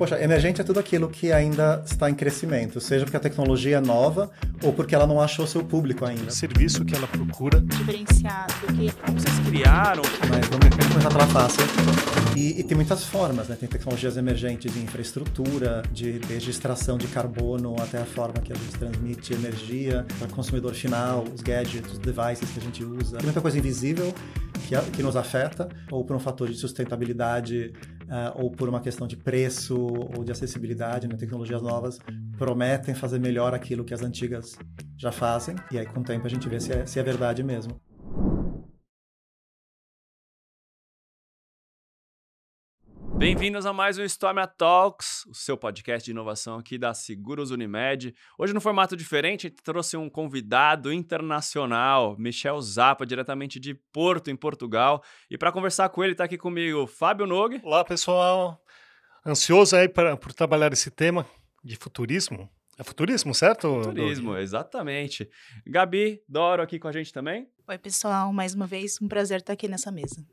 Poxa, emergente é tudo aquilo que ainda está em crescimento, seja porque a tecnologia é nova ou porque ela não achou seu público ainda. O serviço que ela procura. Diferenciado. Que... Como vocês criaram? Mas vamos começar pela fácil. E, e, tem muitas formas, né? Tem tecnologias emergentes de infraestrutura, de desde extração de carbono até a forma que a gente transmite energia para o consumidor final, os gadgets, os devices que a gente usa. Tem muita coisa invisível que, que nos afeta, ou por um fator de sustentabilidade uh, ou por uma questão de preço ou de acessibilidade, né? tecnologias novas prometem fazer melhor aquilo que as antigas já fazem, e aí com o tempo a gente vê se é, se é verdade mesmo. Bem-vindos a mais um Stormia Talks, o seu podcast de inovação aqui da Seguros Unimed. Hoje, no formato diferente, a gente trouxe um convidado internacional, Michel Zappa, diretamente de Porto, em Portugal. E para conversar com ele, está aqui comigo Fábio Nogue. Olá, pessoal. Ansioso aí pra, por trabalhar esse tema de futurismo. É futurismo, certo? Futurismo, exatamente. Gabi Doro aqui com a gente também. Oi, pessoal. Mais uma vez, um prazer estar aqui nessa mesa.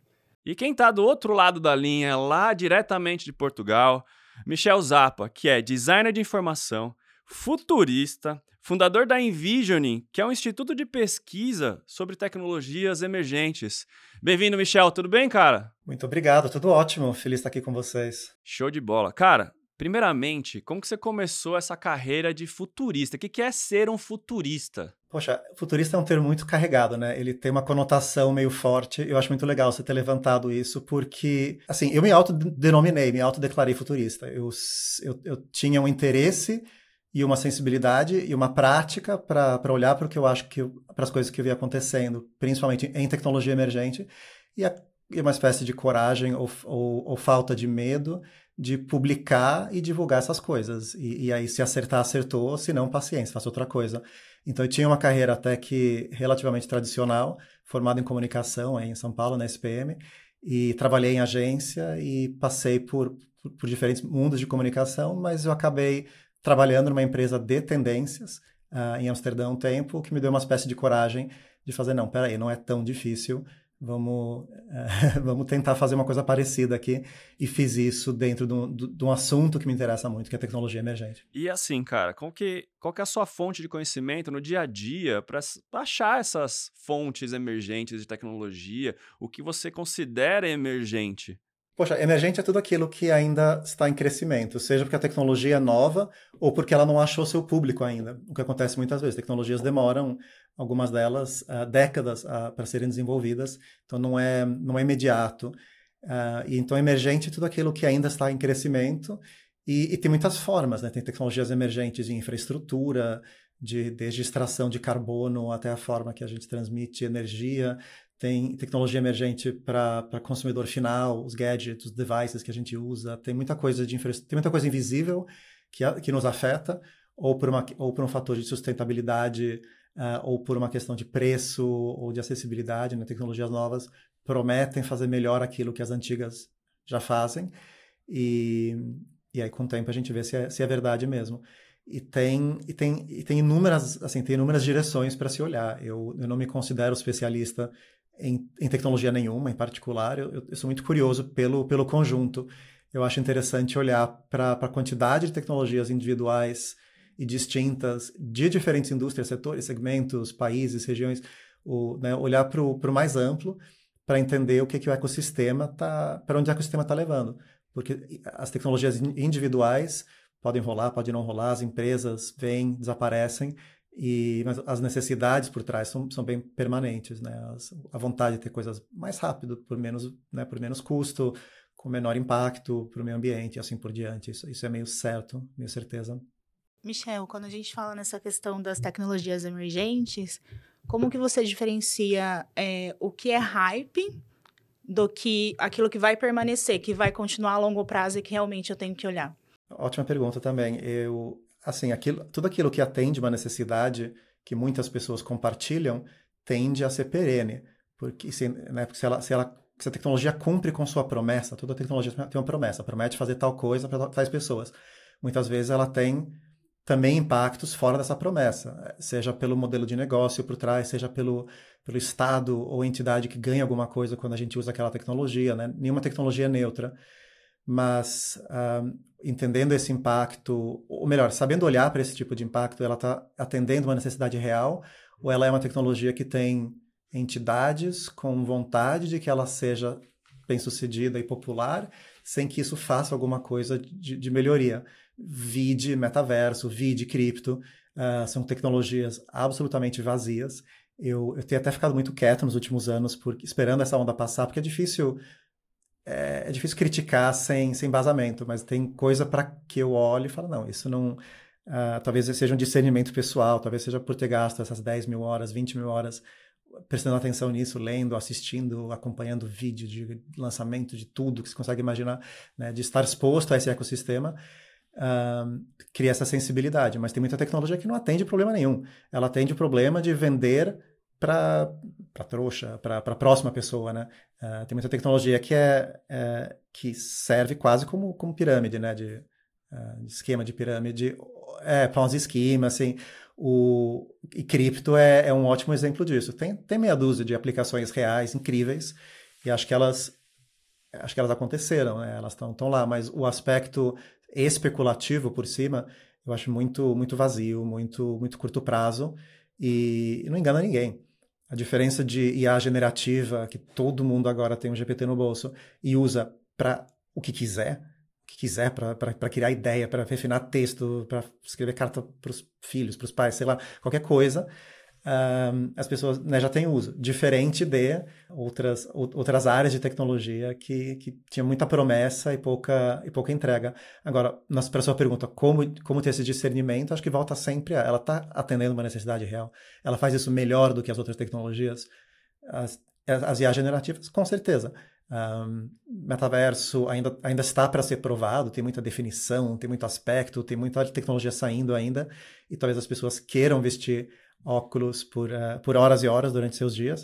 E quem está do outro lado da linha, lá diretamente de Portugal, Michel Zappa, que é designer de informação, futurista, fundador da Envisioning, que é um instituto de pesquisa sobre tecnologias emergentes. Bem-vindo, Michel. Tudo bem, cara? Muito obrigado, tudo ótimo. Feliz estar aqui com vocês. Show de bola. Cara, primeiramente, como que você começou essa carreira de futurista? O que é ser um futurista? Poxa, futurista é um termo muito carregado, né? Ele tem uma conotação meio forte. Eu acho muito legal você ter levantado isso, porque, assim, eu me autodenominei, me autodeclarei futurista. Eu, eu, eu tinha um interesse e uma sensibilidade e uma prática para olhar para o que eu acho que para as coisas que eu vi acontecendo, principalmente em tecnologia emergente, e, a, e uma espécie de coragem ou, ou, ou, falta de medo de publicar e divulgar essas coisas. E, e aí, se acertar, acertou, se não, paciência, faça outra coisa. Então eu tinha uma carreira até que relativamente tradicional, formado em comunicação em São Paulo, na SPM, e trabalhei em agência e passei por, por, por diferentes mundos de comunicação, mas eu acabei trabalhando numa empresa de tendências uh, em Amsterdã um tempo, que me deu uma espécie de coragem de fazer, não, peraí, não é tão difícil, vamos, uh, vamos tentar fazer uma coisa parecida aqui. E fiz isso dentro de um, de um, assunto que me interessa muito, que é tecnologia emergente. E assim, cara, qual que, qual que é a sua fonte de conhecimento no dia a dia para achar essas fontes emergentes de tecnologia? O que você considera emergente? Poxa, emergente é tudo aquilo que ainda está em crescimento, seja porque a tecnologia é nova ou porque ela não achou seu público ainda. O que acontece muitas vezes, tecnologias demoram, algumas delas, uh, décadas uh, para serem desenvolvidas, então não é, não é imediato. Uh, então emergente é tudo aquilo que ainda está em crescimento e, e tem muitas formas, né? Tem tecnologias emergentes de infraestrutura, de, desde extração de carbono até a forma que a gente transmite energia, tem tecnologia emergente para consumidor final, os gadgets, os devices que a gente usa, tem muita coisa de tem muita coisa invisível que, que nos afeta, ou por, uma, ou por um fator de sustentabilidade, uh, ou por uma questão de preço ou de acessibilidade, né? tecnologias novas prometem fazer melhor aquilo que as antigas já fazem, e, e aí com o tempo a gente vê se é, se é verdade mesmo. E tem, e tem, e tem inúmeras, assim, tem inúmeras direções para se olhar. Eu, eu não me considero especialista em, em tecnologia nenhuma em particular. Eu, eu, sou muito curioso pelo, pelo conjunto. Eu acho interessante olhar para a quantidade de tecnologias individuais e distintas de diferentes indústrias, setores, segmentos, países, regiões, o, né, olhar para o mais amplo para entender o que, que o ecossistema tá, para onde o ecossistema está levando. Porque as tecnologias individuais podem rolar, podem não rolar, as empresas vêm, desaparecem, e, mas as necessidades por trás são, são bem permanentes, né? As, a vontade de ter coisas mais rápido, por menos, né, por menos custo, com menor impacto para o meio ambiente e assim por diante. Isso, isso é meio certo, meio certeza. Michel, quando a gente fala nessa questão das tecnologias emergentes, como que você diferencia é, o que é hype do que aquilo que vai permanecer, que vai continuar a longo prazo e que realmente eu tenho que olhar? Ótima pergunta também. Eu assim, aquilo, tudo aquilo que atende uma necessidade que muitas pessoas compartilham tende a ser perene, porque se, né, porque se, ela, se, ela, se a tecnologia cumpre com sua promessa, toda tecnologia tem uma promessa, promete fazer tal coisa para tais pessoas. Muitas vezes ela tem também impactos fora dessa promessa, seja pelo modelo de negócio por trás, seja pelo, pelo Estado ou entidade que ganha alguma coisa quando a gente usa aquela tecnologia, né? Nenhuma tecnologia é neutra. Mas uh, entendendo esse impacto, ou melhor, sabendo olhar para esse tipo de impacto, ela está atendendo uma necessidade real ou ela é uma tecnologia que tem entidades com vontade de que ela seja bem-sucedida e popular, sem que isso faça alguma coisa de, de melhoria. Vide metaverso, vide cripto, uh, são tecnologias absolutamente vazias. Eu, eu tenho até ficado muito quieto nos últimos anos, por, esperando essa onda passar, porque é difícil é, é difícil criticar sem, sem embasamento, mas tem coisa para que eu olhe e falo, não, isso não... Uh, talvez seja um discernimento pessoal, talvez seja por ter gasto essas 10 mil horas, 20 mil horas prestando atenção nisso, lendo, assistindo, acompanhando vídeo de lançamento de tudo que você consegue imaginar, né, de estar exposto a esse ecossistema, uh, cria essa sensibilidade. Mas tem muita tecnologia que não atende problema nenhum. Ela atende o problema de vender para trouxa, para a próxima pessoa, né? Uh, tem muita tecnologia que é, é, que serve quase como, como pirâmide, né? De, uh, de esquema de pirâmide, é, Ponzi esquema, assim. O, e cripto é, é, um ótimo exemplo disso. Tem, tem meia dúzia de aplicações reais incríveis e acho que elas acho que elas aconteceram, né? Elas estão lá, mas o aspecto especulativo por cima eu acho muito muito vazio, muito muito curto prazo e não engana ninguém. A diferença de IA generativa, que todo mundo agora tem um GPT no bolso e usa para o que quiser, que quiser para criar ideia, para refinar texto, para escrever carta para os filhos, para os pais, sei lá, qualquer coisa, um, as pessoas né, já têm uso. Diferente de outras, outras áreas de tecnologia que, que tinha muita promessa e pouca, e pouca entrega. Agora, para a sua pergunta, como, como ter esse discernimento, acho que volta sempre a. Ela está atendendo uma necessidade real. Ela faz isso melhor do que as outras tecnologias. As, as IA generativas, com certeza. Um, metaverso ainda, ainda está para ser provado, tem muita definição, tem muito aspecto, tem muita tecnologia saindo ainda, e talvez as pessoas queiram vestir óculos por, uh, por horas e horas durante seus dias,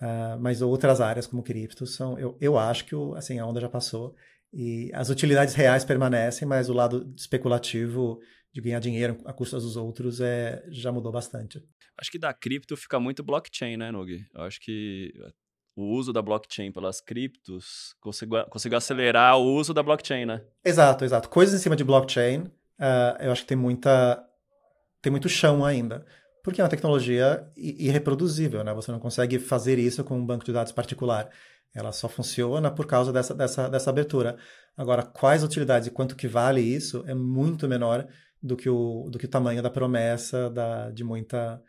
uh, mas outras áreas como cripto são, eu, eu acho que o, assim, a onda já passou, e as utilidades reais permanecem, mas o lado especulativo de ganhar dinheiro a custas dos outros é, já mudou bastante. Acho que da cripto fica muito blockchain, né, Nug? Eu acho que o uso da blockchain pelas criptos conseguiu, conseguiu acelerar o uso da blockchain, né? Exato, exato. Coisas em cima de blockchain, uh, eu acho que tem muita tem muito chão ainda, porque é uma tecnologia irreproduzível, né? Você não consegue fazer isso com um banco de dados particular. Ela só funciona por causa dessa, dessa, dessa abertura. Agora, quais utilidades e quanto que vale isso é muito menor do que o, do que o tamanho da promessa da, de muita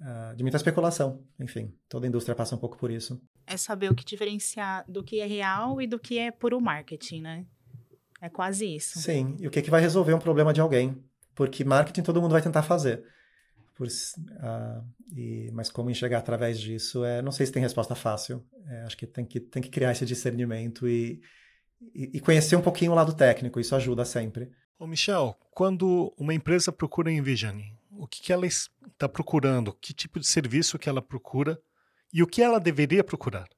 uh, de muita especulação. Enfim, toda a indústria passa um pouco por isso. É saber o que diferenciar do que é real e do que é puro marketing, né? É quase isso. Sim, e o que, é que vai resolver um problema de alguém? Porque marketing todo mundo vai tentar fazer. Por, uh, e, mas como enxergar através disso, é, não sei se tem resposta fácil. É, acho que tem, que tem que criar esse discernimento e, e, e conhecer um pouquinho o lado técnico. Isso ajuda sempre. Ô Michel, quando uma empresa procura Envisioning, o que, que ela está procurando, que tipo de serviço que ela procura e o que ela deveria procurar?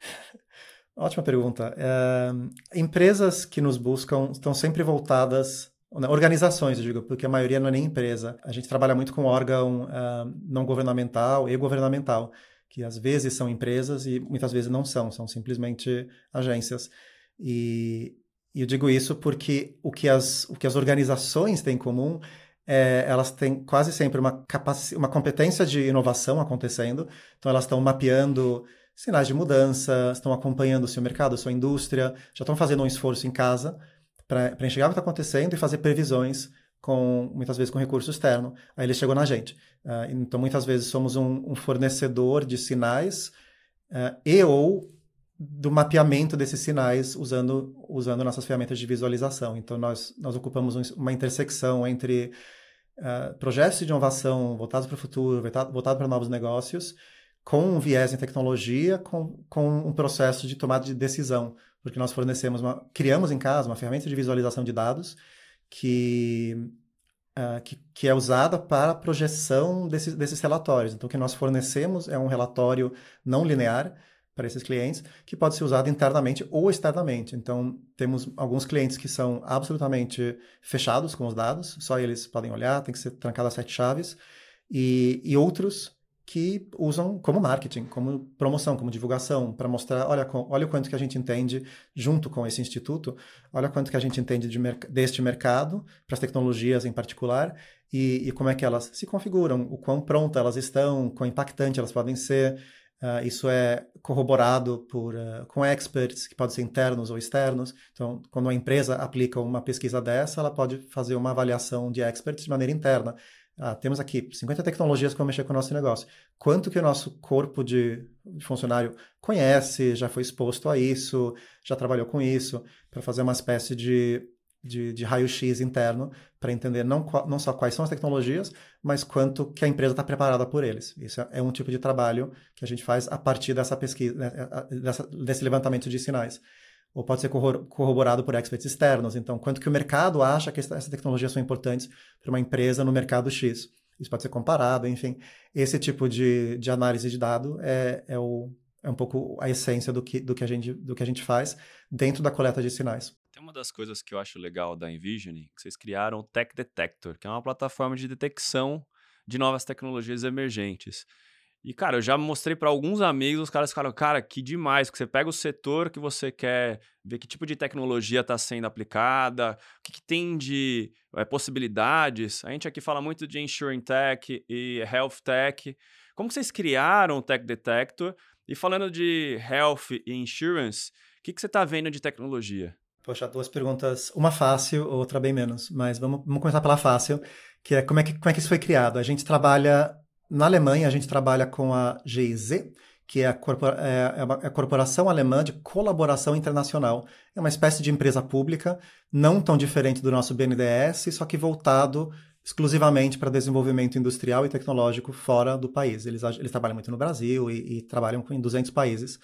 Ótima pergunta. É, empresas que nos buscam estão sempre voltadas, organizações, eu digo, porque a maioria não é nem empresa. A gente trabalha muito com órgão uh, não governamental e governamental, que às vezes são empresas e muitas vezes não são, são simplesmente agências. E, e eu digo isso porque o que as, o que as organizações têm em comum é, elas têm quase sempre uma, uma competência de inovação acontecendo, então elas estão mapeando sinais de mudança, estão acompanhando o seu mercado, a sua indústria, já estão fazendo um esforço em casa para enxergar o que está acontecendo e fazer previsões com muitas vezes com recurso externo. Aí ele chegou na gente. Uh, então muitas vezes somos um, um fornecedor de sinais uh, e ou do mapeamento desses sinais usando usando nossas ferramentas de visualização. Então nós nós ocupamos uma intersecção entre uh, projetos de inovação voltados para o futuro, voltados voltado para novos negócios, com um viés em tecnologia, com, com um processo de tomada de decisão, porque nós fornecemos, uma, criamos em casa uma ferramenta de visualização de dados que, uh, que, que, é usada para a projeção desses, desses relatórios. Então, o que nós fornecemos é um relatório não linear, para esses clientes, que pode ser usado internamente ou externamente. Então, temos alguns clientes que são absolutamente fechados com os dados, só eles podem olhar, tem que ser trancado as sete chaves, e, e outros que usam como marketing, como promoção, como divulgação, para mostrar, olha, olha o quanto que a gente entende junto com esse instituto, olha quanto que a gente entende de deste mercado, para as tecnologias em particular, e, e, como é que elas se configuram, o quão prontas elas estão, quão impactante elas podem ser. Uh, isso é corroborado por, uh, com experts, que podem ser internos ou externos. Então, quando uma empresa aplica uma pesquisa dessa, ela pode fazer uma avaliação de experts de maneira interna. Ah, temos aqui 50 tecnologias que vão mexer com o nosso negócio. Quanto que o nosso corpo de, funcionário conhece, já foi exposto a isso, já trabalhou com isso, para fazer uma espécie de, de, de raio-x interno para entender não, não só quais são as tecnologias, mas quanto que a empresa está preparada por eles. Isso é, é um tipo de trabalho que a gente faz a partir dessa pesquisa, né, dessa, desse levantamento de sinais ou pode ser corroborado por experts externos. Então, quanto que o mercado acha que essas tecnologias são importantes para uma empresa no mercado X? Isso pode ser comparado, enfim. Esse tipo de, de análise de dado é, é, o, é um pouco a essência do que, do, que a gente, do que a gente faz dentro da coleta de sinais. Tem uma das coisas que eu acho legal da Envision, que vocês criaram o Tech Detector, que é uma plataforma de detecção de novas tecnologias emergentes. E, cara, eu já mostrei para alguns amigos, os caras ficaram, cara, que demais, que você pega o setor que você quer ver que tipo de tecnologia está sendo aplicada, o que, que tem de é, possibilidades. A gente aqui fala muito de Insurance Tech e Health Tech. Como vocês criaram o Tech Detector? E falando de Health e Insurance, o que, que você está vendo de tecnologia? Poxa, duas perguntas, uma fácil, outra bem menos. Mas vamos, vamos começar pela fácil, que é como é que, como é que isso foi criado. A gente trabalha na Alemanha, a gente trabalha com a GIZ, que é a, corpora é, é a, Corporação Alemã de Colaboração Internacional. É uma espécie de empresa pública, não tão diferente do nosso BNDES, só que voltado exclusivamente para desenvolvimento industrial e tecnológico fora do país. Eles, eles trabalham muito no Brasil e, e trabalham em 200 países.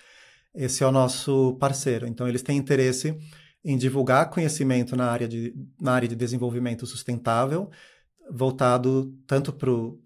Esse é o nosso parceiro. Então, eles têm interesse em divulgar conhecimento na área de, na área de desenvolvimento sustentável, voltado tanto para o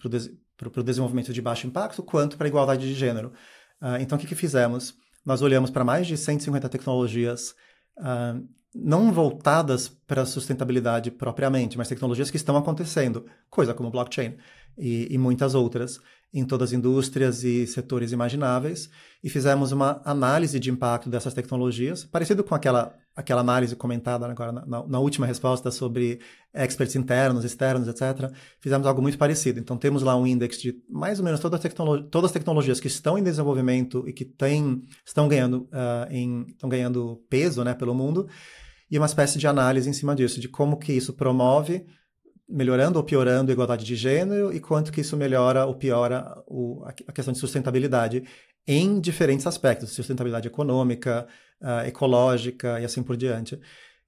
para o desenvolvimento de baixo impacto, quanto para a igualdade de gênero. Uh, então, o que, que fizemos? Nós olhamos para mais de 150 tecnologias, uh, não voltadas para a sustentabilidade propriamente, mas tecnologias que estão acontecendo, coisa como blockchain e, e muitas outras em todas as indústrias e setores imagináveis e fizemos uma análise de impacto dessas tecnologias, parecido com aquela, aquela análise comentada agora na, na, última resposta sobre experts internos, externos, etc. Fizemos algo muito parecido. Então, temos lá um índice de mais ou menos todas as, todas as tecnologias que estão em desenvolvimento e que tem, estão, ganhando, uh, em, estão ganhando peso né, pelo mundo e uma espécie de análise em cima disso, de como que isso promove melhorando ou piorando a igualdade de gênero e quanto que isso melhora ou piora o, a questão de sustentabilidade em diferentes aspectos, sustentabilidade econômica, uh, ecológica e assim por diante.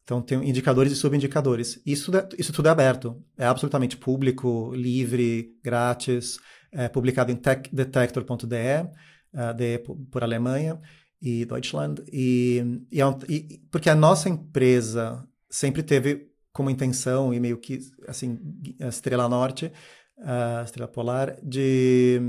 Então, tem indicadores e subindicadores. Isso, isso tudo é aberto, é absolutamente público, livre, grátis, é publicado em techdetector.de, uh, ah, de por Alemanha e Deutschland. E, e, é e, porque a nossa empresa sempre teve como intenção e meio que assim estrela norte, a estrela polar de,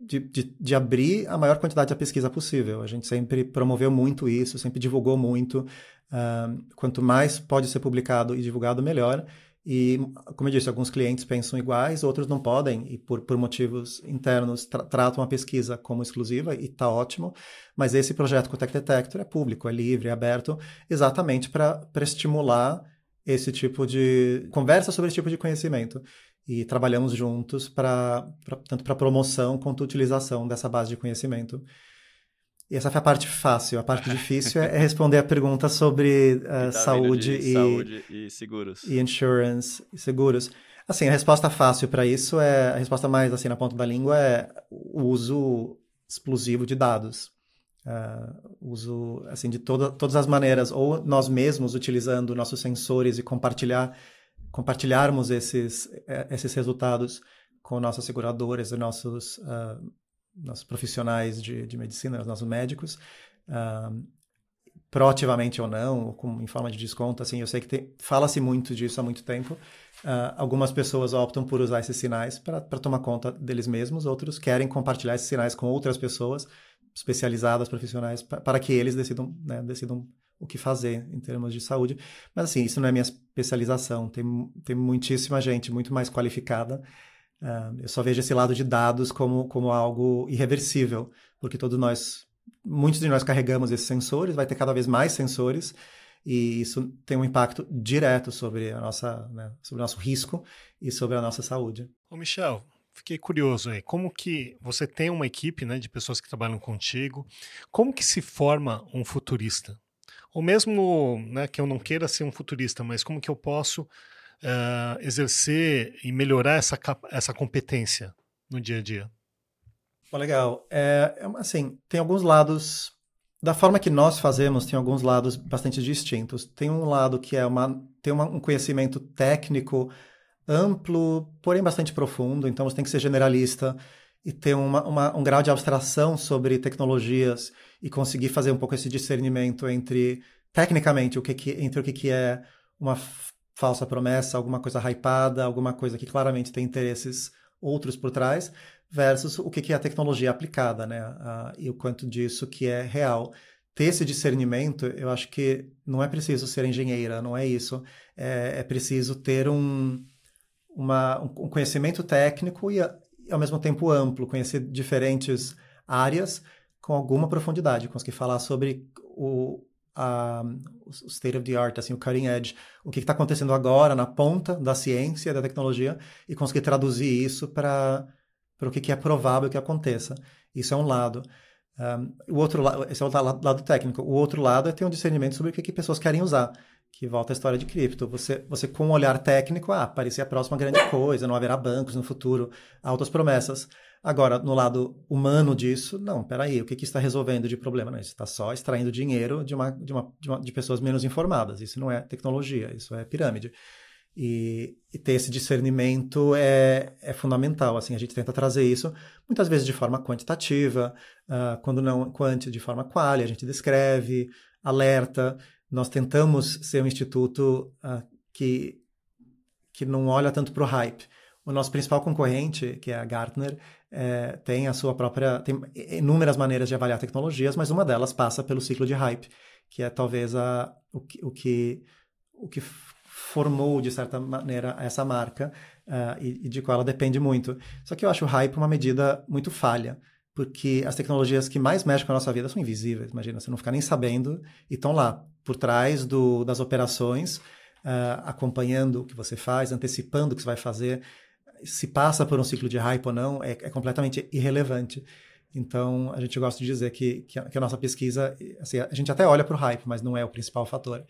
de, de, de, abrir a maior quantidade de pesquisa possível. A gente sempre promoveu muito isso, sempre divulgou muito. Uh, quanto mais pode ser publicado e divulgado, melhor. E, como eu disse, alguns clientes pensam iguais, outros não podem, e por, por motivos internos tra tratam a pesquisa como exclusiva, e está ótimo. Mas esse projeto com o Tech Detector é público, é livre, é aberto, exatamente para estimular esse tipo de conversa sobre esse tipo de conhecimento e trabalhamos juntos para tanto para promoção quanto utilização dessa base de conhecimento. E essa foi a parte fácil. A parte difícil é responder a pergunta sobre uh, saúde, e, saúde e seguros. E insurance e seguros. Assim, a resposta fácil para isso é a resposta mais assim na ponta da língua é o uso explosivo de dados uh, uso assim de toda, todas as maneiras, ou nós mesmos utilizando nossos sensores e compartilhar, compartilharmos esses, eh, esses resultados com nossas seguradoras e nossos, uh, nossos profissionais de, de medicina, nossos médicos, uh, proativamente ou não, ou com, em forma de desconto, assim, eu sei que fala-se muito disso há muito tempo. Algumas pessoas optam por usar esses sinais para tomar conta deles mesmos, outros querem compartilhar esses sinais com outras pessoas especializadas, profissionais, para que eles decidam, né, decidam o que fazer em termos de saúde. Mas, assim, isso não é minha especialização. Tem, tem muitíssima gente muito mais qualificada Uh, eu só vejo esse lado de dados como, como algo irreversível, porque todos nós, muitos de nós carregamos esses sensores, vai ter cada vez mais sensores, e isso tem um impacto direto sobre, a nossa, né, sobre o nosso risco e sobre a nossa saúde. Ô Michel, fiquei curioso aí. Como que você tem uma equipe né, de pessoas que trabalham contigo? Como que se forma um futurista? Ou mesmo né, que eu não queira ser um futurista, mas como que eu posso uh, exercer e melhorar essa, essa competência no dia a dia? Bom, legal. É, é assim, tem alguns lados da forma que nós fazemos, tem alguns lados bastante distintos. Tem um lado que é uma, tem uma, um conhecimento técnico amplo, porém bastante profundo, então você tem que ser generalista e ter uma, uma, um grau de abstração sobre tecnologias e conseguir fazer um pouco esse discernimento entre, tecnicamente, o que, que entre o que, que é uma falsa promessa, alguma coisa hypada, alguma coisa que claramente tem interesses outros por trás, versus o que, que é a tecnologia aplicada, né? e o quanto disso que é real. Ter esse discernimento, eu acho que não é preciso ser engenheira, não é isso. É, é preciso ter um, uma, um conhecimento técnico e, ao mesmo tempo, amplo, conhecer diferentes áreas com alguma profundidade, conseguir falar sobre o, a, o state of the art, assim, o cutting edge, o que está acontecendo agora na ponta da ciência, da tecnologia, e conseguir traduzir isso para o que, que é provável que aconteça. Isso é um lado. Um, o outro lado, esse é o lado, técnico. O outro lado é ter um discernimento sobre o que, que pessoas querem usar que volta à história de cripto. Você, você com um olhar técnico, ah, parecia a próxima grande coisa, não haverá bancos no futuro, altas promessas. Agora, no lado humano disso, não, peraí, o que, que está resolvendo de problema? Não, isso está só extraindo dinheiro de, uma, de, uma, de, uma, de pessoas menos informadas. Isso não é tecnologia, isso é pirâmide. E, e, ter esse discernimento é, é fundamental. Assim, a gente tenta trazer isso muitas vezes de forma quantitativa, uh, quando não quanti, de forma quali, a gente descreve, alerta, nós tentamos ser um instituto uh, que, que não olha tanto para o hype. O nosso principal concorrente, que é a Gartner, é, tem a sua própria. tem inúmeras maneiras de avaliar tecnologias, mas uma delas passa pelo ciclo de hype, que é talvez a, o, que, o, que, o que formou, de certa maneira, essa marca uh, e, e de qual ela depende muito. Só que eu acho o hype uma medida muito falha porque as tecnologias que mais mexem com a nossa vida são invisíveis. Imagina, você não ficar nem sabendo e estão lá, por trás do, das operações, uh, acompanhando o que você faz, antecipando o que você vai fazer. Se passa por um ciclo de hype ou não, é, é completamente irrelevante. Então, a gente gosta de dizer que, que, a, que a nossa pesquisa, assim, a gente até olha para o hype, mas não é o principal fator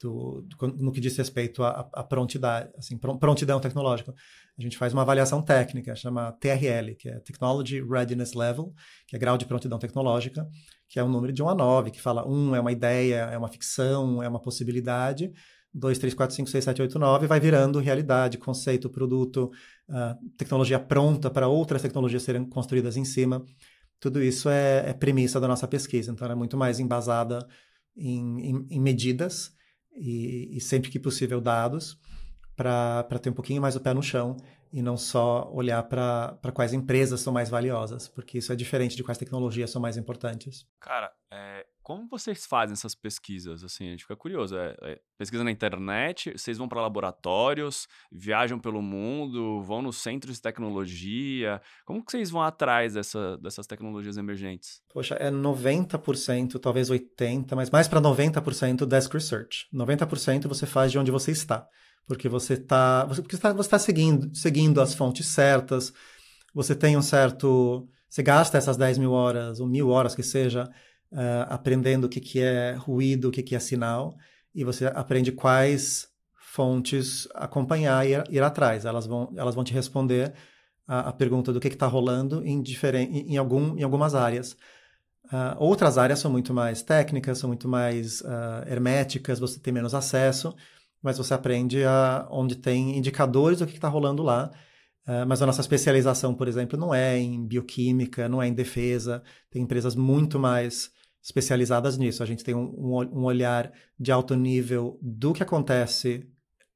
do, do, no que diz respeito à, prontidão, assim, prontidão tecnológica. A gente faz uma avaliação técnica, chama TRL, que é Technology Readiness Level, que é grau de prontidão tecnológica, que é um número de 1 a 9, que fala 1 é uma ideia, é uma ficção, é uma possibilidade, 2, 3, 4, 5, 6, 7, 8, 9 vai virando realidade, conceito, produto, uh, tecnologia pronta para outras tecnologias serem construídas em cima. Tudo isso é, é premissa da nossa pesquisa, então ela é muito mais embasada em, em, em medidas e, e sempre que possível dados para ter um pouquinho mais o pé no chão e não só olhar para quais empresas são mais valiosas, porque isso é diferente de quais tecnologias são mais importantes. Cara, é, como vocês fazem essas pesquisas? Assim, a gente fica curioso. É, é pesquisa na internet, vocês vão para laboratórios, viajam pelo mundo, vão nos centros de tecnologia. Como que vocês vão atrás dessa, dessas tecnologias emergentes? Poxa, é 90%, talvez 80%, mas mais para 90% desk research. 90% você faz de onde você está. Porque você está você, porque você está tá seguindo, seguindo as fontes certas, você tem um certo. Você gasta essas 10 mil horas, ou mil horas que seja, uh, aprendendo o que, que é ruído, o que, que é sinal, e você aprende quais fontes acompanhar e ir, ir atrás. Elas vão, elas vão te responder a, a pergunta do que está rolando em, em, algum, em algumas áreas. Uh, outras áreas são muito mais técnicas, são muito mais uh, herméticas, você tem menos acesso, mas você aprende a, onde tem indicadores do que está rolando lá. Uh, mas a nossa especialização, por exemplo, não é em bioquímica, não é em defesa. Tem empresas muito mais especializadas nisso. A gente tem um, um, olhar de alto nível do que acontece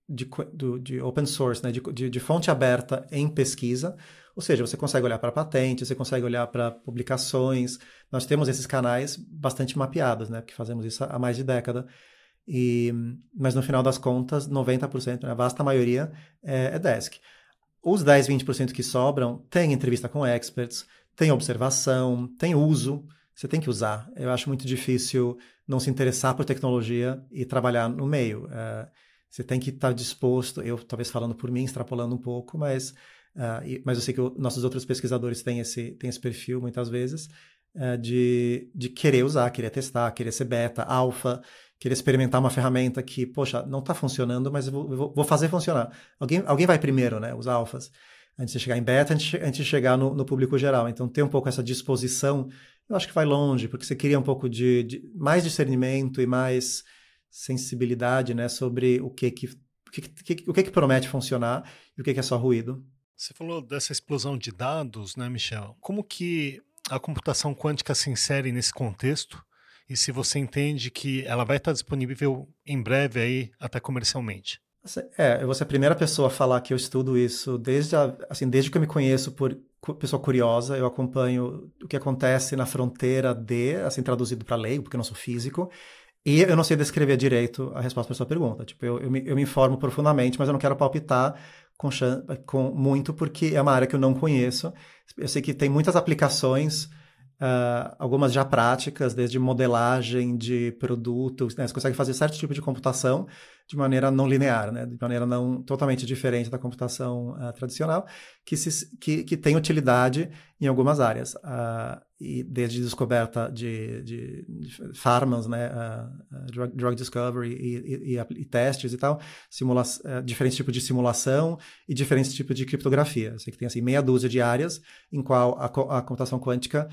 de, do, de open source, né, de, de, de, fonte aberta em pesquisa. Ou seja, você consegue olhar para patentes, você consegue olhar para publicações. Nós temos esses canais bastante mapeados, né, porque fazemos isso há mais de década. E, mas no final das contas, 90%, né, a vasta maioria é, é desk. os 10, 20% que sobram, tem entrevista com experts, tem observação, tem uso, você tem que usar. Eu acho muito difícil não se interessar por tecnologia e trabalhar no meio. Uh, você tem que estar disposto, eu talvez falando por mim, extrapolando um pouco, mas, uh, e, mas eu sei que o, nossos outros pesquisadores têm esse, têm esse perfil muitas vezes, uh, de, de querer usar, querer testar, querer ser beta, alfa, querer experimentar uma ferramenta que, poxa, não está funcionando, mas eu vou, vou, fazer funcionar. Alguém, alguém vai primeiro, né, os alfas, antes de chegar em beta, antes, antes de chegar no, no público geral. Então, ter um pouco essa disposição, eu acho que vai longe, porque você cria um pouco de, de mais discernimento e mais sensibilidade, né, sobre o que que, o que, que, o que, que promete funcionar e o que, que é só ruído. Você falou dessa explosão de dados, né, Michel? Como que a computação quântica se insere nesse contexto? E se você entende que ela vai estar disponível em breve aí, até comercialmente? É, eu vou ser a primeira pessoa a falar que eu estudo isso desde, a, assim, desde que eu me conheço por pessoa curiosa, eu acompanho o que acontece na fronteira de, assim, traduzido para leigo, porque eu não sou físico, e eu não sei descrever direito a resposta para sua pergunta. Tipo, eu, eu, me, eu me informo profundamente, mas eu não quero palpitar com, com muito, porque é uma área que eu não conheço. Eu sei que tem muitas aplicações Uh, algumas já práticas, desde modelagem de produtos, né? você consegue fazer certo tipo de computação de maneira não linear, né? de maneira não totalmente diferente da computação uh, tradicional, que, se, que, que, tem utilidade em algumas áreas, uh, e desde descoberta de, de, de né? drug, drug, discovery e, e, e, e, testes e tal, simula diferentes tipos de simulação e diferentes tipos de criptografia. Você que tem assim meia dúzia de áreas em qual a, a computação quântica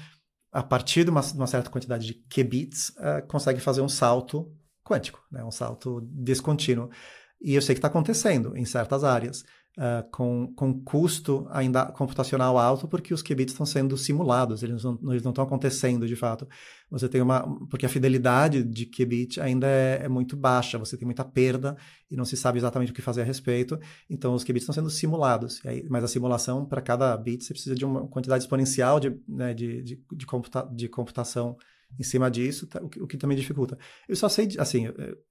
a partir de uma, de uma certa quantidade de qubits, uh, consegue fazer um salto quântico, né? um salto descontínuo. E eu sei que está acontecendo em certas áreas uh, com, com custo ainda computacional alto, porque os qubits estão sendo simulados, eles não, eles não estão acontecendo de fato. Você tem uma. Porque a fidelidade de qubit ainda é, é, muito baixa, você tem muita perda e não se sabe exatamente o que fazer a respeito. Então, os qubits estão sendo simulados. Aí, mas a simulação, para cada bit, você precisa de uma quantidade exponencial de, né, de, de, de, computa de computação em cima disso, tá, o, que, o, que, também dificulta. Eu só sei, assim,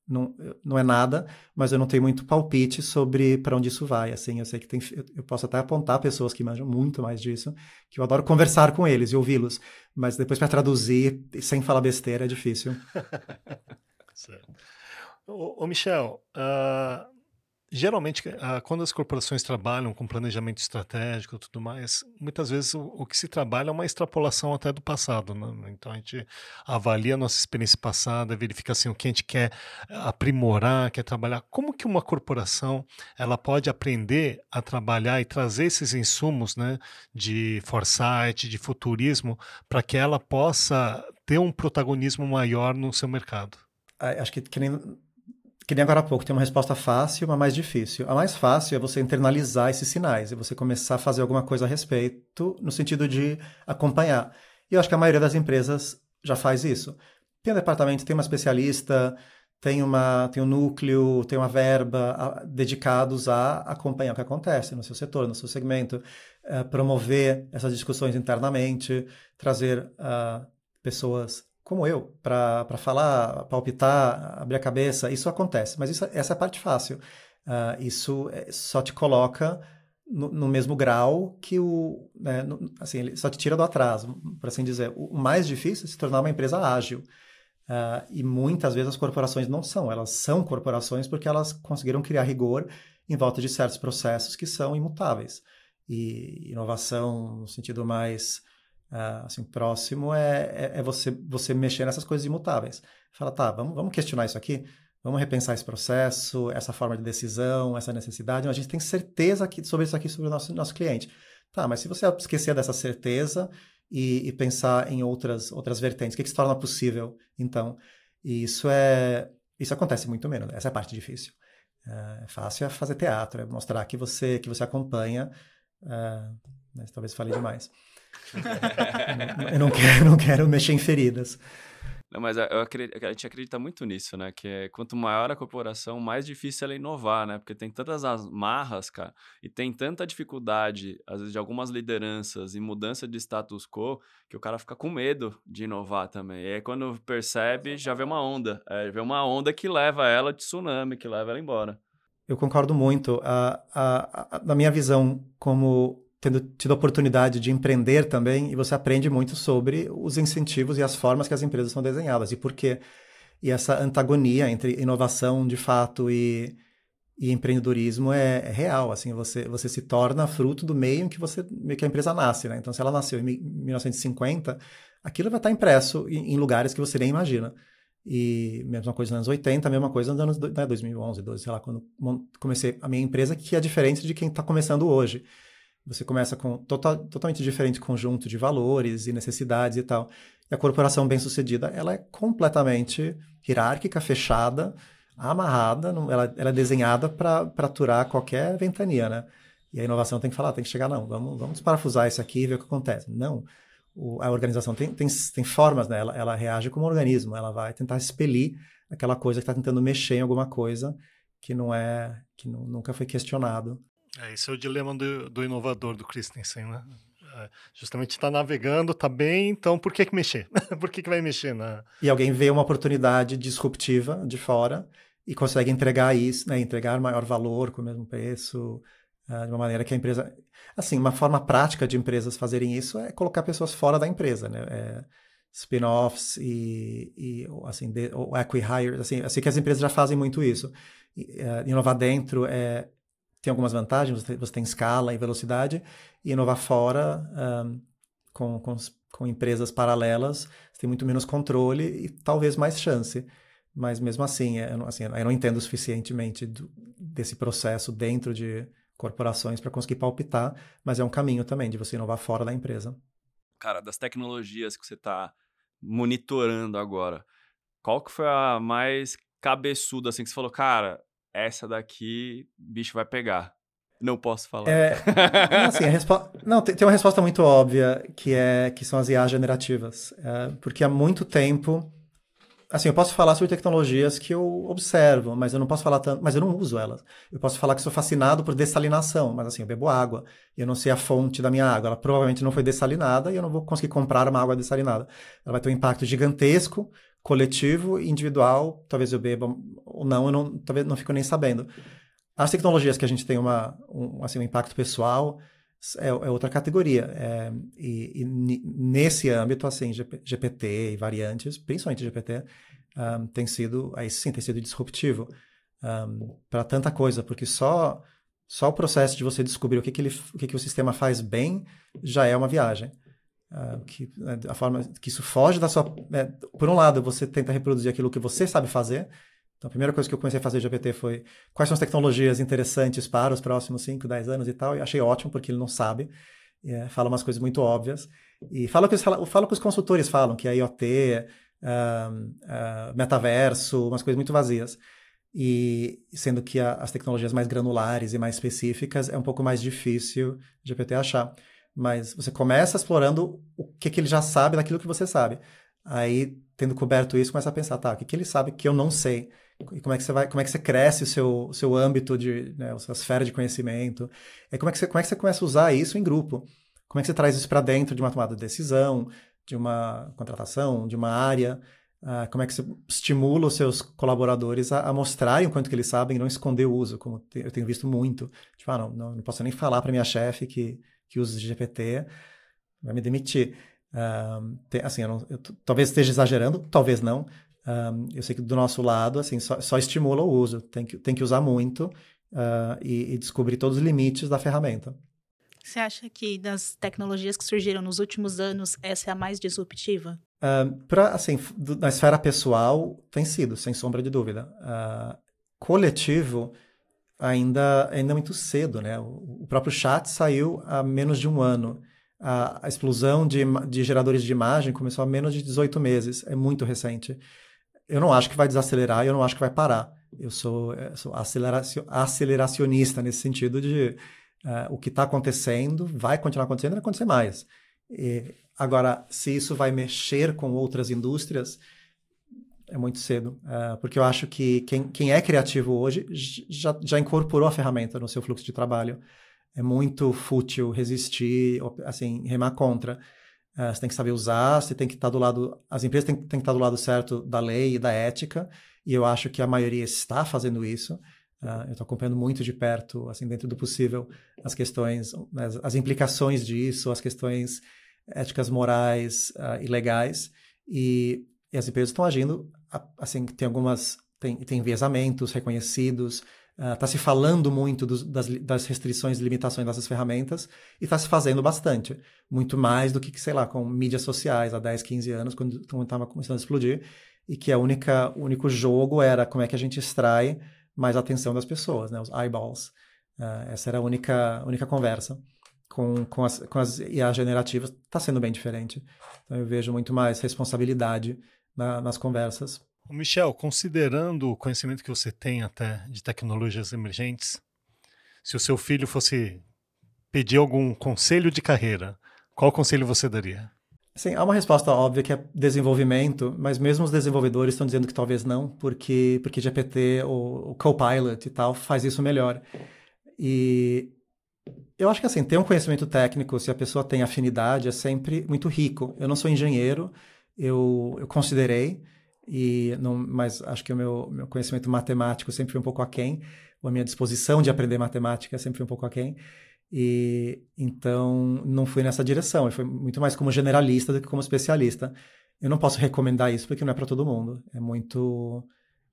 não, não é nada, mas eu não tenho muito palpite sobre para onde isso vai. Assim, eu sei que tem, eu posso até apontar pessoas que manjam muito mais disso, que eu adoro conversar com eles e ouvi-los, mas depois para traduzir sem falar besteira é difícil. certo. Ô, ô Michel, uh, Geralmente, ah, quando as corporações trabalham com planejamento estratégico e tudo mais, muitas vezes o, que se trabalha é uma extrapolação até do passado. Né? Então a gente avalia a nossa experiência passada, verifica assim, o que a gente quer aprimorar, quer trabalhar. Como que uma corporação ela pode aprender a trabalhar e trazer esses insumos né, de foresight, de futurismo, para que ela possa ter um protagonismo maior no seu mercado? Acho que, que nem que nem agora há pouco, tem uma resposta fácil, uma mais difícil. A mais fácil é você internalizar esses sinais e você começar a fazer alguma coisa a respeito, no sentido de acompanhar. E eu acho que a maioria das empresas já faz isso. Tem um departamento, tem uma especialista, tem, uma, tem um núcleo, tem uma verba a, dedicados a acompanhar o que acontece no seu setor, no seu segmento, uh, promover essas discussões internamente, trazer uh, pessoas como eu, para falar, palpitar, abrir a cabeça, isso acontece. Mas isso, essa é a parte fácil. Uh, isso é, só te coloca no, no, mesmo grau que o. Né, no, assim, ele só te tira do atraso, por assim dizer. O, o mais difícil é se tornar uma empresa ágil. Uh, e muitas vezes as corporações não são. Elas são corporações porque elas conseguiram criar rigor em volta de certos processos que são imutáveis. E inovação, no sentido mais uh, assim, próximo é, é, é, você, você mexer nessas coisas imutáveis. Fala, tá, vamos, vamos questionar isso aqui, vamos repensar esse processo, essa forma de decisão, essa necessidade. A gente tem certeza aqui, sobre isso aqui, sobre o nosso, nosso cliente. Tá, mas se você esquecer dessa certeza e, e pensar em outras, outras vertentes, o que, que se torna possível, então? E isso é isso acontece muito menos, essa é a parte difícil. É fácil é fazer teatro, é mostrar que você que você acompanha, uh, mas talvez falei demais eu não quero, não quero mexer em feridas. Não, mas eu acredito, a gente acredita muito nisso, né? Que é, quanto maior a corporação, mais difícil ela inovar, né? Porque tem tantas amarras, cara, e tem tanta dificuldade, às vezes, de algumas lideranças e mudança de status quo, que o cara fica com medo de inovar também. E aí, quando percebe, já vê uma onda. É, vê uma onda que leva ela de tsunami, que leva ela embora. eu concordo muito. A, a, a, na minha visão, como tendo tido a oportunidade de empreender também, e você aprende muito sobre os incentivos e as formas que as empresas são desenhadas e por quê. E essa antagonia entre inovação de fato e, e empreendedorismo é, é, real. Assim, você, você se torna fruto do meio em que, você, que a empresa nasce. Né? Então, se ela nasceu em 1950, aquilo vai estar impresso em, em lugares que você nem imagina. E mesma coisa nos anos 80, a mesma coisa nos anos né, 2011, 12, sei lá, quando comecei a minha empresa, que é diferente de quem está começando hoje. Você começa com total, totalmente diferente conjunto de valores e necessidades e tal. E a corporação bem-sucedida, ela é completamente hierárquica, fechada, amarrada, ela, ela é desenhada para aturar qualquer ventania, né? E a inovação tem que falar, tem que chegar, não, vamos, vamos parafusar isso aqui e ver o que acontece. Não, o, a organização tem, tem, tem formas, né? Ela, ela reage como um organismo, ela vai tentar expelir aquela coisa que está tentando mexer em alguma coisa que não é, que nunca foi questionado. É, esse é o dilema do, do inovador, do Christensen, né? É, justamente está navegando, está bem, então por que, que mexer? por que, que vai mexer? Na... E alguém vê uma oportunidade disruptiva de fora e consegue entregar isso, né? entregar maior valor com o mesmo preço, uh, de uma maneira que a empresa... Assim, uma forma prática de empresas fazerem isso é colocar pessoas fora da empresa, né? É, spin-offs e, e, assim, de, ou acqui-hires, assim, assim que as empresas já fazem muito isso. E, uh, inovar dentro é tem algumas vantagens, você, tem escala e velocidade, e inovar fora, um, com, com, com, empresas paralelas, você tem muito menos controle e talvez mais chance. Mas mesmo assim, eu não, assim, eu não entendo suficientemente do, desse processo dentro de corporações para conseguir palpitar, mas é um caminho também de você inovar fora da empresa. Cara, das tecnologias que você está monitorando agora, qual que foi a mais cabeçuda, assim, que você falou, cara, essa daqui, bicho vai pegar. Não posso falar. É, assim. Não, tem, tem, uma resposta muito óbvia, que é que são as IA generativas. É, porque há muito tempo... Assim, eu posso falar sobre tecnologias que eu observo, mas eu não posso falar tanto... Mas eu não uso elas. Eu posso falar que sou fascinado por dessalinação, mas assim, eu bebo água e eu não sei a fonte da minha água. Ela provavelmente não foi dessalinada e eu não vou conseguir comprar uma água dessalinada. Ela vai ter um impacto gigantesco coletivo, individual, talvez eu beba ou não, eu não, talvez não fico nem sabendo. As tecnologias que a gente tem uma, um, assim, um impacto pessoal é, é outra categoria. É, e, e, nesse âmbito, assim, GPT e variantes, principalmente GPT, um, tem sido, aí sim, tem sido disruptivo um, para tanta coisa, porque só, só o processo de você descobrir o que, que, ele, o que, que o sistema faz bem já é uma viagem. Uh, que né, a forma que isso foge da sua né, por um lado você tenta reproduzir aquilo que você sabe fazer. Então a primeira coisa que eu comecei a fazer de GPT foi quais são as tecnologias interessantes para os próximos 5, 10 anos e tal? E achei ótimo porque ele não sabe. É, fala umas coisas muito óbvias. E fala o que, fala que os consultores falam que é IoT uh, uh, metaverso umas coisas muito vazias. E sendo que a, as tecnologias mais granulares e mais específicas é um pouco mais difícil de GPT achar mas você começa explorando o que, que ele já sabe daquilo que você sabe. Aí, tendo coberto isso, começa a pensar, tá, o que, que ele sabe que eu não sei? E como é que você vai, como é que você cresce o seu, seu âmbito de, né, a sua esfera de conhecimento? E como é que você, como é que você começa a usar isso em grupo? Como é que você traz isso para dentro de uma tomada de decisão, de uma contratação, de uma área? Uh, como é que você estimula os seus colaboradores a, a mostrarem o quanto que eles sabem e não esconder o uso, como eu tenho visto muito. Tipo, ah, não, não, não posso nem falar para minha chefe que que usa GPT vai me demitir. Um, tem, assim, eu não, eu, talvez esteja exagerando, talvez não. Um, eu sei que do nosso lado, assim, só, só, estimula o uso. Tem que, tem que usar muito uh, e, e, descobrir todos os limites da ferramenta. Você acha que das tecnologias que surgiram nos últimos anos, essa é a mais disruptiva? Uh, pra, assim, do, na esfera pessoal, tem sido, sem sombra de dúvida. Uh, coletivo, ainda, ainda muito cedo, né? O, próprio chat saiu há menos de um ano. A, a explosão de, de geradores de imagem começou há menos de 18 meses, é muito recente. Eu não acho que vai desacelerar eu não acho que vai parar. Eu sou, eu sou aceleracionista nesse sentido de uh, o que está acontecendo vai continuar acontecendo e vai acontecer mais. E, agora, se isso vai mexer com outras indústrias, é muito cedo, uh, porque eu acho que quem, quem é criativo hoje já, já incorporou a ferramenta no seu fluxo de trabalho. É muito fútil resistir, assim, remar contra. Uh, você tem que saber usar, você tem que estar do lado. As empresas têm, têm que estar do lado certo da lei e da ética, e eu acho que a maioria está fazendo isso. Uh, eu estou acompanhando muito de perto, assim, dentro do possível, as questões, as, as implicações disso, as questões éticas, morais uh, e legais. E, e as empresas estão agindo, assim, tem algumas, tem, tem enviesamentos reconhecidos, está uh, se falando muito dos, das, das, restrições e limitações dessas ferramentas e está se fazendo bastante. Muito mais do que, sei lá, com mídias sociais há 10, 15 anos, quando estava começando a explodir, e que a única, o único jogo era como é que a gente extrai mais a atenção das pessoas, né? Os eyeballs. Uh, essa era a única, única conversa. Com, com, as, com as IA generativas, está sendo bem diferente. Então, eu vejo muito mais responsabilidade na, nas conversas. Michel, considerando o conhecimento que você tem até de tecnologias emergentes, se o seu filho fosse pedir algum conselho de carreira, qual conselho você daria? Sim, há uma resposta óbvia que é desenvolvimento, mas mesmo os desenvolvedores estão dizendo que talvez não, porque, porque GPT, o, o Copilot e tal, faz isso melhor. E eu acho que assim, ter um conhecimento técnico, se a pessoa tem afinidade, é sempre muito rico. Eu não sou engenheiro, eu, eu considerei, e não, mas acho que o meu, meu conhecimento matemático sempre foi um pouco aquém, a minha disposição de aprender matemática sempre foi um pouco aquém. E então não fui nessa direção, eu fui muito mais como generalista do que como especialista. Eu não posso recomendar isso porque não é para todo mundo. É muito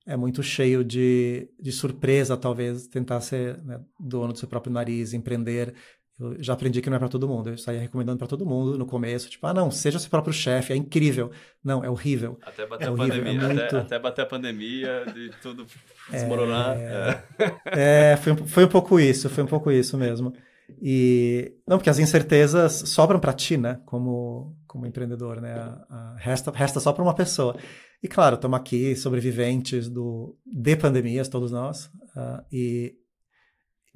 é muito cheio de, de surpresa, talvez, tentar ser né, dono do seu próprio nariz, empreender. Eu já aprendi que não é para todo mundo. Eu saía recomendando para todo mundo no começo, tipo, ah, não, seja seu próprio chefe, é incrível. Não, é horrível. Até bater é a horrível, pandemia, é muito... até, até, bater a pandemia, de tudo desmoronar. É, é. é foi, foi um pouco isso, foi um pouco isso mesmo. E não, porque as incertezas sobram para ti, né? Como, como empreendedor, né? A, a, resta, resta só para uma pessoa. E claro, estamos aqui sobreviventes do, de pandemias, todos nós. Uh, e,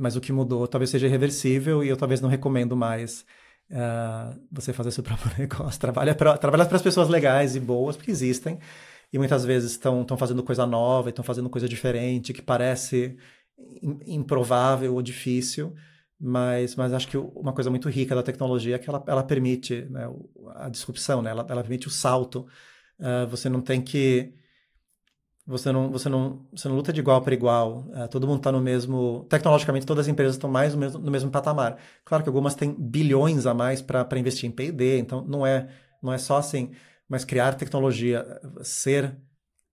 mas o que mudou talvez seja irreversível e eu talvez não recomendo mais uh, você fazer seu próprio negócio. Trabalha para trabalha as pessoas legais e boas, porque existem. E muitas vezes estão fazendo coisa nova, estão fazendo coisa diferente, que parece improvável ou difícil mas, mas acho que uma coisa muito rica da tecnologia é que ela, ela permite né, a disrupção, né? ela, ela permite o salto. Uh, você não tem que. Você não, você não, você não luta de igual para igual. Uh, todo mundo está no mesmo. Tecnologicamente, todas as empresas estão mais no mesmo, no mesmo patamar. Claro que algumas têm bilhões a mais para investir em PD, então não é, não é só assim. Mas criar tecnologia, ser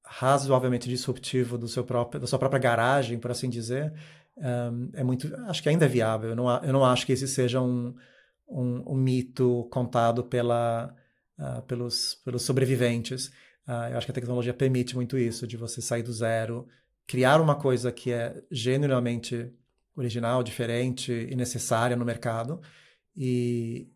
razoavelmente disruptivo do seu próprio, da sua própria garagem, por assim dizer, um, é muito, acho que ainda é viável. Eu não, eu não acho que esse seja um, um, um mito contado pela, uh, pelos, pelos sobreviventes. Uh, eu acho que a tecnologia permite muito isso, de você sair do zero, criar uma coisa que é genuinamente original, diferente e necessária no mercado e,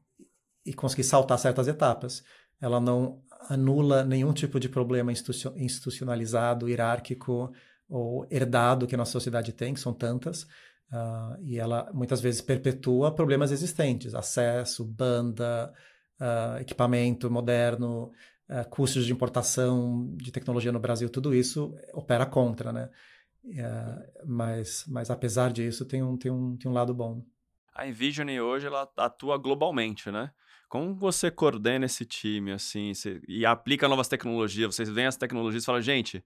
e conseguir saltar certas etapas. Ela não anula nenhum tipo de problema institucionalizado, hierárquico, ou herdado que a nossa sociedade tem, que são tantas, uh, e ela muitas vezes perpetua problemas existentes, acesso, banda, uh, equipamento moderno, uh, custos de importação de tecnologia no Brasil, tudo isso opera contra, né? mas, mas apesar disso, tem um, tem, um, tem um lado bom. A Envision hoje ela atua globalmente, né? Como você coordena esse time assim você, e aplica novas tecnologias? Vocês veem as tecnologias e falam, gente,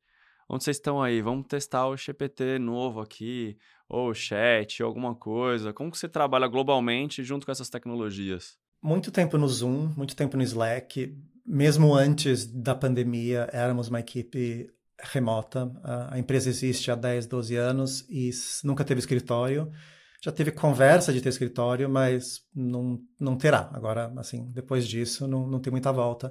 onde vocês estão aí? Vamos testar o GPT novo aqui, ou o chat, ou alguma coisa. Como que você trabalha globalmente junto com essas tecnologias? Muito tempo no Zoom, muito tempo no Slack. Mesmo antes da pandemia, éramos uma equipe remota. A empresa existe há 10, 12 anos e nunca teve escritório. Já teve conversa de ter escritório, mas não, não terá. Agora, assim, depois disso, não, não tem muita volta.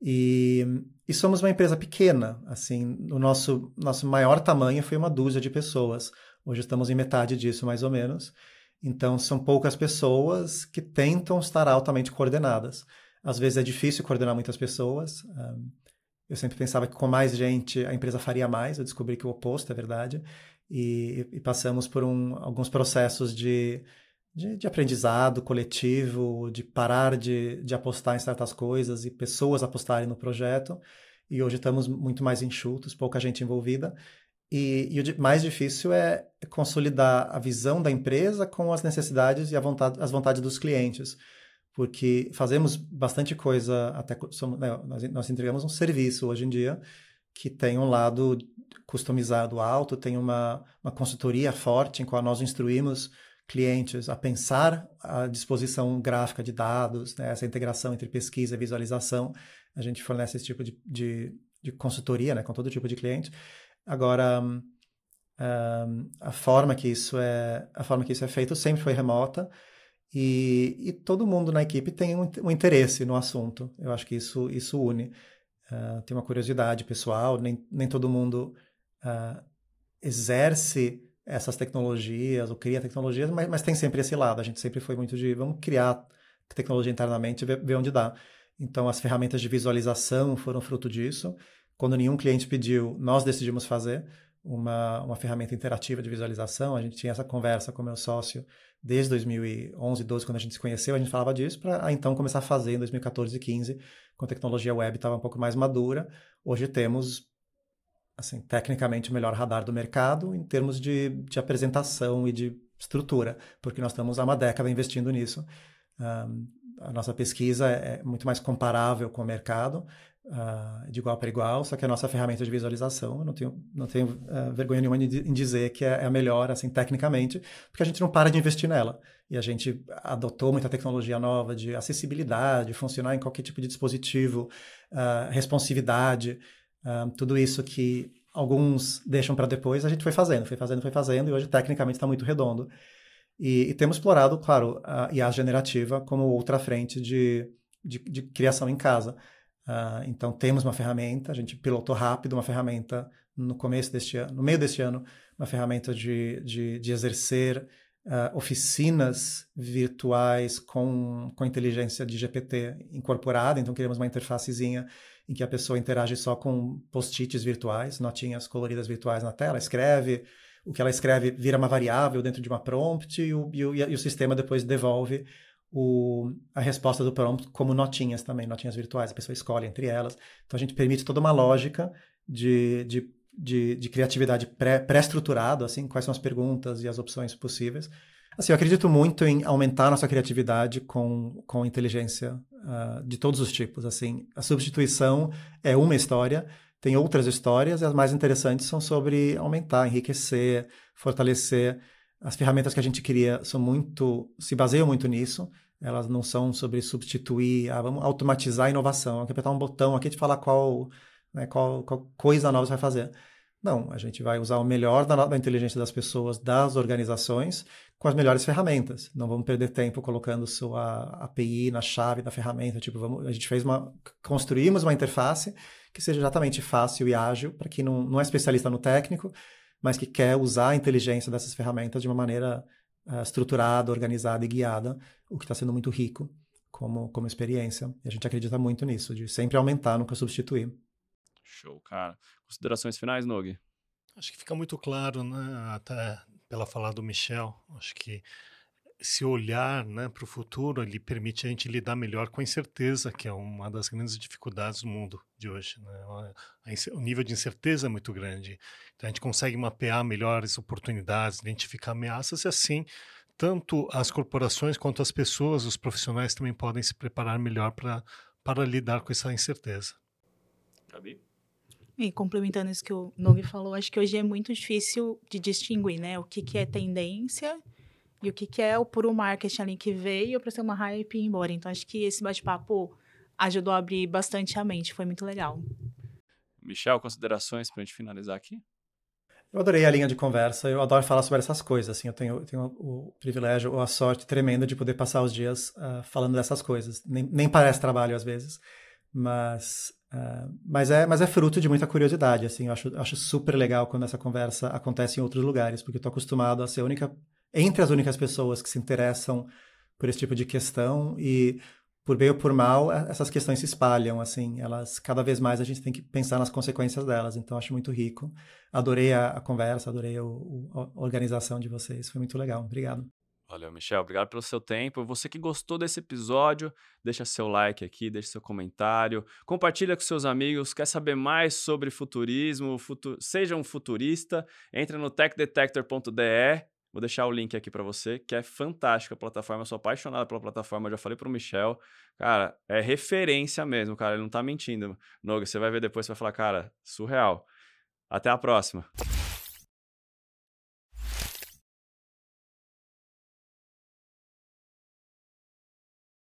E, e, somos uma empresa pequena, assim, o nosso, nosso maior tamanho foi uma dúzia de pessoas. Hoje estamos em metade disso, mais ou menos. Então, são poucas pessoas que tentam estar altamente coordenadas. Às vezes é difícil coordenar muitas pessoas. Eu sempre pensava que com mais gente a empresa faria mais. Eu descobri que o oposto é verdade. E, e passamos por um, alguns processos de de, de, aprendizado coletivo, de parar de, de apostar em certas coisas e pessoas apostarem no projeto. E hoje estamos muito mais enxutos, pouca gente envolvida. E, e o mais difícil é consolidar a visão da empresa com as necessidades e vontade, as vontades dos clientes. Porque fazemos bastante coisa, até somos, né, nós, nós entregamos um serviço hoje em dia que tem um lado customizado alto, tem uma, uma consultoria forte em qual nós instruímos clientes a pensar a disposição gráfica de dados, né, essa integração entre pesquisa e visualização. A gente fornece esse tipo de, de, de consultoria né, com todo tipo de cliente. Agora, um, a forma que isso é a forma que isso é feito sempre foi remota e, e todo mundo na equipe tem um, um, interesse no assunto. Eu acho que isso isso une. Uh, tem uma curiosidade pessoal. Nem, nem todo mundo uh, exerce essas tecnologias ou cria tecnologias, mas, mas tem sempre esse lado. A gente sempre foi muito de vamos criar tecnologia internamente e ver, ver onde dá. Então, as ferramentas de visualização foram fruto disso. Quando nenhum cliente pediu, nós decidimos fazer uma, uma ferramenta interativa de visualização. A gente tinha essa conversa com meu sócio desde 2011, 12, quando a gente se conheceu. A gente falava disso para então começar a fazer em 2014 e 15, quando a tecnologia web estava um pouco mais madura. Hoje temos assim, tecnicamente o melhor radar do mercado em termos de, de apresentação e de estrutura, porque nós estamos há uma década investindo nisso. Um, a nossa pesquisa é muito mais comparável com o mercado, uh, de igual para igual, só que a nossa ferramenta de visualização, eu não tenho, não tenho uh, vergonha nenhuma em dizer que é, é, a melhor, assim, tecnicamente, porque a gente não para de investir nela. E a gente adotou muita tecnologia nova de acessibilidade, funcionar em qualquer tipo de dispositivo, uh, responsividade, tudo isso que alguns deixam para depois, a gente foi fazendo, foi fazendo, foi fazendo, e hoje tecnicamente está muito redondo. E, e, temos explorado, claro, a IA generativa como outra frente de, de, de criação em casa. Uh, então temos uma ferramenta, a gente pilotou rápido uma ferramenta no começo deste ano, no meio deste ano, uma ferramenta de, de, de exercer uh, oficinas virtuais com, com inteligência de GPT incorporada. Então criamos uma interfacezinha em que a pessoa interage só com post-its virtuais, notinhas coloridas virtuais na tela, escreve, o que ela escreve vira uma variável dentro de uma prompt e o, e o, e o sistema depois devolve o, a resposta do prompt como notinhas também, notinhas virtuais, a pessoa escolhe entre elas. Então a gente permite toda uma lógica de, de, de, de criatividade pré-estruturado, pré assim, quais são as perguntas e as opções possíveis. Assim, eu acredito muito em aumentar nossa criatividade com, com inteligência uh, de todos os tipos. Assim, a substituição é uma história, tem outras histórias e as mais interessantes são sobre aumentar, enriquecer, fortalecer. As ferramentas que a gente cria são muito, se baseiam muito nisso. Elas não são sobre substituir, ah, vamos automatizar a inovação. Aqui apertar um botão aqui te falar qual, né, qual, qual coisa nova você vai fazer. Não, a gente vai usar o melhor da, da, inteligência das pessoas, das organizações, com as melhores ferramentas. Não vamos perder tempo colocando sua API na chave da ferramenta. Tipo, vamos, a gente fez uma, construímos uma interface que seja exatamente fácil e ágil para quem não, não é especialista no técnico, mas que quer usar a inteligência dessas ferramentas de uma maneira uh, estruturada, organizada e guiada, o que está sendo muito rico como, como experiência. E a gente acredita muito nisso, de sempre aumentar, nunca substituir. Show, cara. Considerações finais, Nog? Acho que fica muito claro, né, até pela fala do Michel, acho que esse olhar né, para o futuro ele permite a gente lidar melhor com a incerteza, que é uma das grandes dificuldades do mundo de hoje. Né? O nível de incerteza é muito grande. Então a gente consegue mapear melhores oportunidades, identificar ameaças e assim tanto as corporações quanto as pessoas, os profissionais também podem se preparar melhor para lidar com essa incerteza. Gabi? E complementando isso que o Nogue falou, acho que hoje é muito difícil de distinguir, né? O que, que é tendência e o que, que é o puro marketing ali que veio para ser uma hype e ir embora. Então, acho que esse bate-papo ajudou a abrir bastante a mente, foi muito legal. Michel, considerações para a gente finalizar aqui? Eu adorei a linha de conversa, eu adoro falar sobre essas coisas, assim, eu tenho, eu tenho o privilégio ou a sorte tremenda de poder passar os dias uh, falando dessas coisas. Nem, nem parece trabalho às vezes, mas Uh, mas, é, mas é fruto de muita curiosidade, assim, eu acho, acho super legal quando essa conversa acontece em outros lugares, porque eu tô acostumado a ser a única, entre as únicas pessoas que se interessam por esse tipo de questão e por bem ou por mal, essas questões se espalham, assim, elas, cada vez mais a gente tem que pensar nas consequências delas, então acho muito rico. Adorei a, a conversa, adorei o, o, a organização de vocês, foi muito legal, obrigado. Valeu, Michel. Obrigado pelo seu tempo. Você que gostou desse episódio, deixa seu like aqui, deixa seu comentário, compartilha com seus amigos. Quer saber mais sobre futurismo? Futu... Seja um futurista, entra no techdetector.de Vou deixar o link aqui para você, que é fantástica a plataforma. Eu sou apaixonado pela plataforma, já falei pro Michel. Cara, é referência mesmo, cara. Ele não tá mentindo. Noga, você vai ver depois, você vai falar, cara, surreal. Até a próxima.